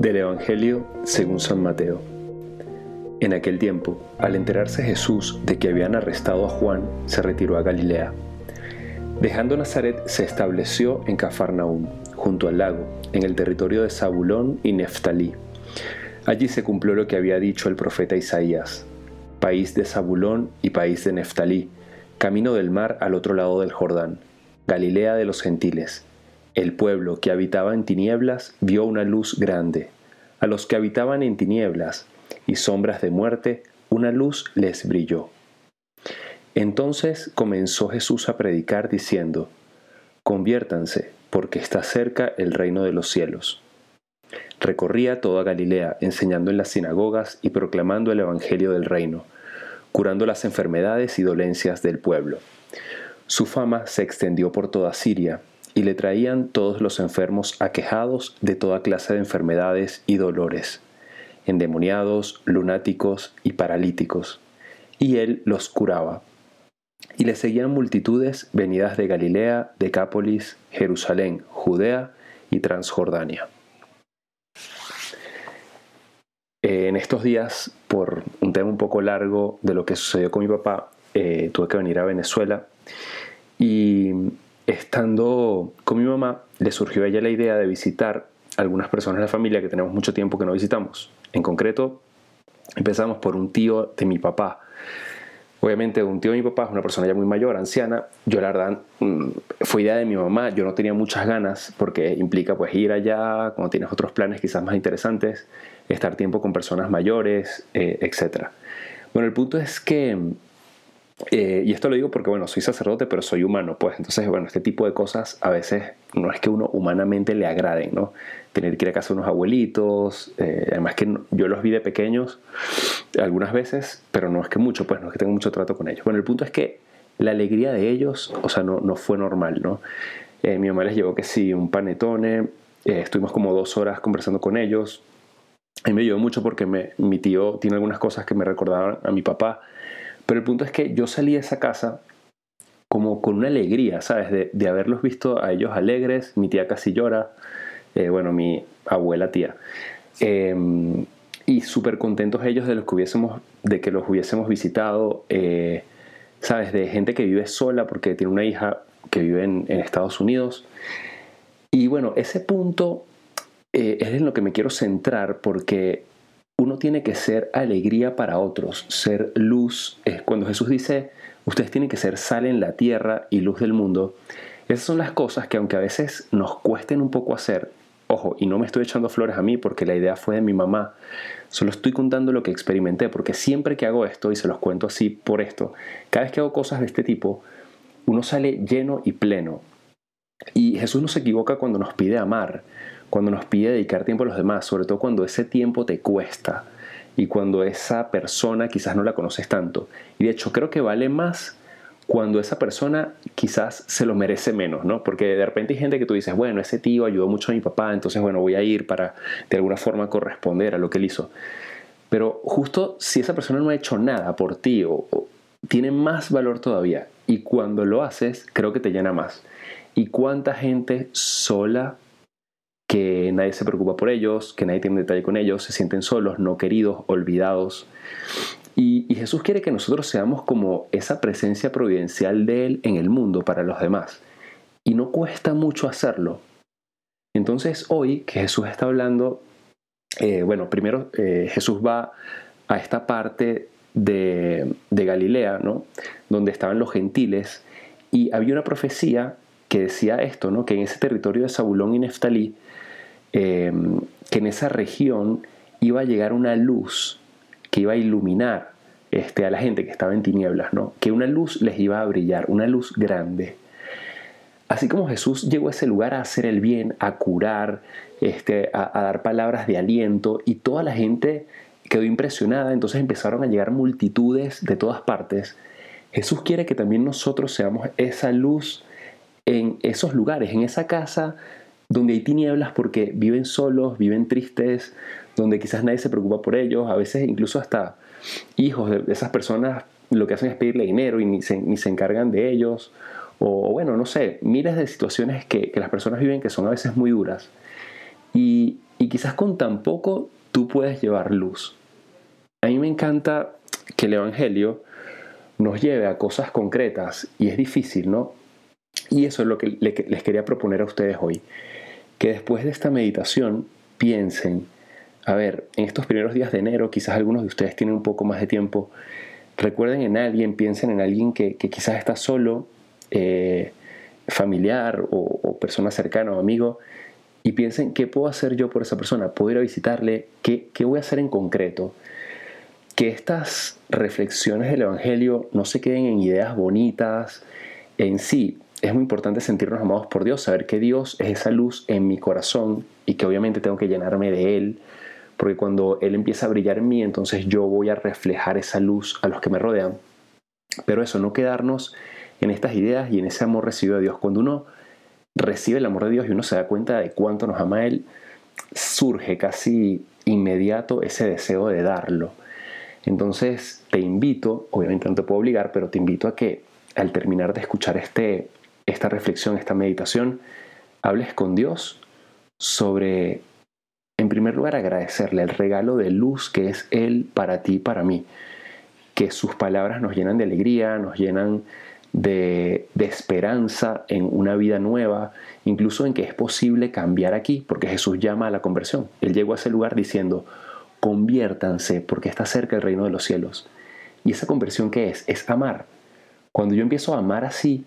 Del Evangelio según San Mateo. En aquel tiempo, al enterarse Jesús de que habían arrestado a Juan, se retiró a Galilea. Dejando Nazaret, se estableció en Cafarnaúm, junto al lago, en el territorio de Zabulón y Neftalí. Allí se cumplió lo que había dicho el profeta Isaías, país de Zabulón y país de Neftalí, camino del mar al otro lado del Jordán, Galilea de los gentiles. El pueblo que habitaba en tinieblas vio una luz grande. A los que habitaban en tinieblas y sombras de muerte, una luz les brilló. Entonces comenzó Jesús a predicar diciendo, Conviértanse, porque está cerca el reino de los cielos. Recorría toda Galilea, enseñando en las sinagogas y proclamando el Evangelio del reino, curando las enfermedades y dolencias del pueblo. Su fama se extendió por toda Siria, y le traían todos los enfermos aquejados de toda clase de enfermedades y dolores, endemoniados, lunáticos y paralíticos, y él los curaba. Y le seguían multitudes venidas de Galilea, Decápolis, Jerusalén, Judea y Transjordania. En estos días, por un tema un poco largo de lo que sucedió con mi papá, eh, tuve que venir a Venezuela y estando con mi mamá, le surgió a ella la idea de visitar algunas personas de la familia que tenemos mucho tiempo que no visitamos. En concreto, empezamos por un tío de mi papá. Obviamente, un tío de mi papá es una persona ya muy mayor, anciana. Yo, la verdad, mm, fue idea de mi mamá. Yo no tenía muchas ganas porque implica pues ir allá cuando tienes otros planes quizás más interesantes, estar tiempo con personas mayores, eh, etc. Bueno, el punto es que eh, y esto lo digo porque, bueno, soy sacerdote, pero soy humano, pues entonces, bueno, este tipo de cosas a veces no es que uno humanamente le agraden, ¿no? Tener que ir a casa de unos abuelitos, eh, además que yo los vi de pequeños algunas veces, pero no es que mucho, pues no es que tengo mucho trato con ellos. Bueno, el punto es que la alegría de ellos, o sea, no, no fue normal, ¿no? Eh, mi mamá les llevó que sí, un panetone, estuvimos como dos horas conversando con ellos, y me ayudó mucho porque mi tío tiene algunas cosas que me recordaban a mi papá, pero el punto es que yo salí de esa casa como con una alegría, ¿sabes? De, haberlos visto a ellos alegres, mi tía casi llora, eh, bueno, mi abuela tía. Em, y súper contentos ellos de, los que hubiésemos, de que los hubiésemos visitado, eh, ¿sabes? De gente que vive sola porque tiene una hija que vive en, Estados Unidos. Y bueno, ese punto eh, es en lo que me quiero centrar porque uno tiene que ser alegría para otros, ser luz. Cuando Jesús dice, ustedes tienen que ser sal en la tierra y luz del mundo, esas son las cosas que aunque a veces nos cuesten un poco hacer, ojo, y no me estoy echando flores a mí porque la idea fue de mi mamá, solo estoy contando lo que experimenté, porque siempre que hago esto, y se los cuento así por esto, cada vez que hago cosas de este tipo, uno sale lleno y pleno. Y Jesús no se equivoca cuando nos pide amar cuando nos pide dedicar tiempo a los demás, sobre todo cuando ese tiempo te cuesta y cuando esa persona quizás no la conoces tanto. Y de hecho creo que vale más cuando esa persona quizás se lo merece menos, ¿no? Porque de repente hay gente que tú dices, bueno, ese tío ayudó mucho a mi papá, entonces bueno, voy a ir para de alguna forma corresponder a lo que él hizo. Pero justo si esa persona no ha hecho nada por ti o, tiene más valor todavía y cuando lo haces creo que te llena más. ¿Y cuánta gente sola que nadie se preocupa por ellos, que nadie tiene detalle con ellos, se sienten solos, no queridos, olvidados. Y, Jesús quiere que nosotros seamos como esa presencia providencial de Él en el mundo para los demás. Y no cuesta mucho hacerlo. Entonces hoy que Jesús está hablando, eh, bueno, primero eh, Jesús va a esta parte de, de Galilea, ¿no? Donde estaban los gentiles, y había una profecía que decía esto, ¿no? Que en ese territorio de Zabulón y Neftalí Em, que en esa región iba a llegar una luz que iba a iluminar este, a la gente que estaba en tinieblas, ¿no? que una luz les iba a brillar, una luz grande. Así como Jesús llegó a ese lugar a hacer el bien, a curar, este, a dar palabras de aliento, y toda la gente quedó impresionada, entonces empezaron a llegar multitudes de todas partes. Jesús quiere que también nosotros seamos esa luz en esos lugares, en esa casa donde hay tinieblas porque viven solos, viven tristes, donde quizás nadie se preocupa por ellos, a veces incluso hasta hijos de esas personas lo que hacen es pedirle dinero y ni se, encargan de ellos, o bueno, no sé, miles de situaciones que, las personas viven que son a veces muy duras. Y, y quizás con tan poco tú puedes llevar luz. A mí me encanta que el Evangelio nos lleve a cosas concretas y es difícil, ¿no? Y eso es lo que les quería proponer a ustedes hoy. Que después de esta meditación piensen, a ver, en estos primeros días de enero, quizás algunos de ustedes tienen un poco más de tiempo, recuerden en alguien, piensen en alguien que, quizás está solo, eh, familiar o, persona cercana o amigo, y piensen, ¿qué puedo hacer yo por esa persona? ¿Puedo ir a visitarle? ¿Qué, qué voy a hacer en concreto? Que estas reflexiones del Evangelio no se queden en ideas bonitas en sí. Es muy importante sentirnos amados por Dios, saber que Dios es esa luz en mi corazón y que obviamente tengo que llenarme de Él, porque cuando Él empieza a brillar en mí, entonces yo voy a reflejar esa luz a los que me rodean. Pero eso, no quedarnos en estas ideas y en ese amor recibido de Dios. Cuando uno recibe el amor de Dios y uno se da cuenta de cuánto nos ama Él, surge casi inmediato ese deseo de darlo. Entonces te invito, obviamente no te puedo obligar, pero te invito a que al terminar de escuchar este, esta reflexión, esta meditación, hables con Dios sobre, en primer lugar, agradecerle el regalo de luz que es Él para ti y para mí. Que sus palabras nos llenan de alegría, nos llenan de, de, esperanza en una vida nueva, incluso en que es posible cambiar aquí, porque Jesús llama a la conversión. Él llegó a ese lugar diciendo, conviértanse porque está cerca el reino de los cielos. ¿Y esa conversión qué es? Es amar. Cuando yo empiezo a amar así,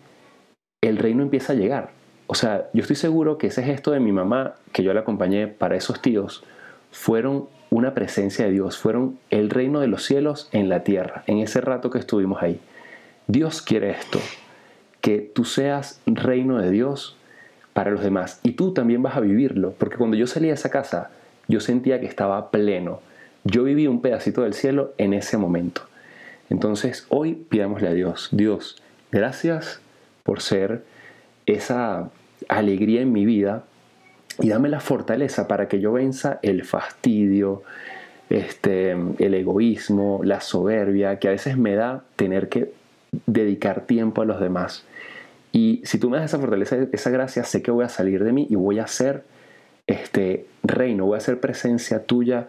el reino empieza a llegar. O sea, yo estoy seguro que ese gesto de mi mamá, que yo la acompañé para esos tíos, fueron una presencia de Dios, fueron el reino de los cielos en la tierra, en ese rato que estuvimos ahí. Dios quiere esto, que tú seas reino de Dios para los demás. Y tú también vas a vivirlo, porque cuando yo salí de esa casa, yo sentía que estaba pleno. Yo viví un pedacito del cielo en ese momento. Entonces hoy pidámosle a Dios, Dios, gracias por ser esa alegría en mi vida y dame la fortaleza para que yo venza el fastidio, este, el egoísmo, la soberbia que a veces me da tener que dedicar tiempo a los demás. Y si tú me das esa fortaleza, esa gracia, sé que voy a salir de mí y voy a ser este reino, voy a ser presencia tuya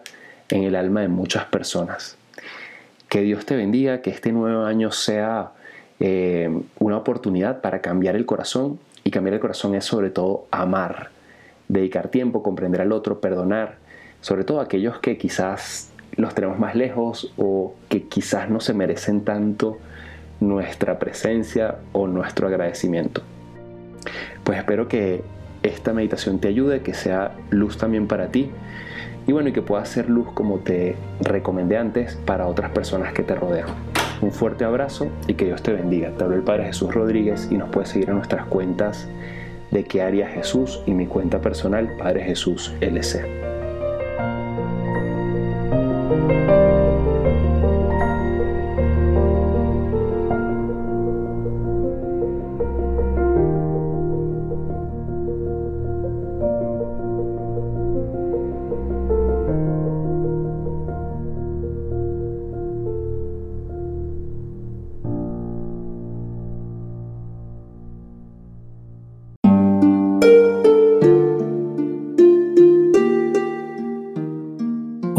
en el alma de muchas personas. Que Dios te bendiga, que este nuevo año sea eh, una oportunidad para cambiar el corazón y cambiar el corazón es sobre todo amar, dedicar tiempo, comprender al otro, perdonar, sobre todo aquellos que quizás los tenemos más lejos o que quizás no se merecen tanto nuestra presencia o nuestro agradecimiento. Pues espero que esta meditación te ayude, que sea luz también para ti y bueno, y que pueda ser luz como te recomendé antes para otras personas que te rodean. Un fuerte abrazo y que Dios te bendiga. Te hablo el Padre Jesús Rodríguez y nos puedes seguir en nuestras cuentas de qué haría Jesús y mi cuenta personal Padre Jesús LC.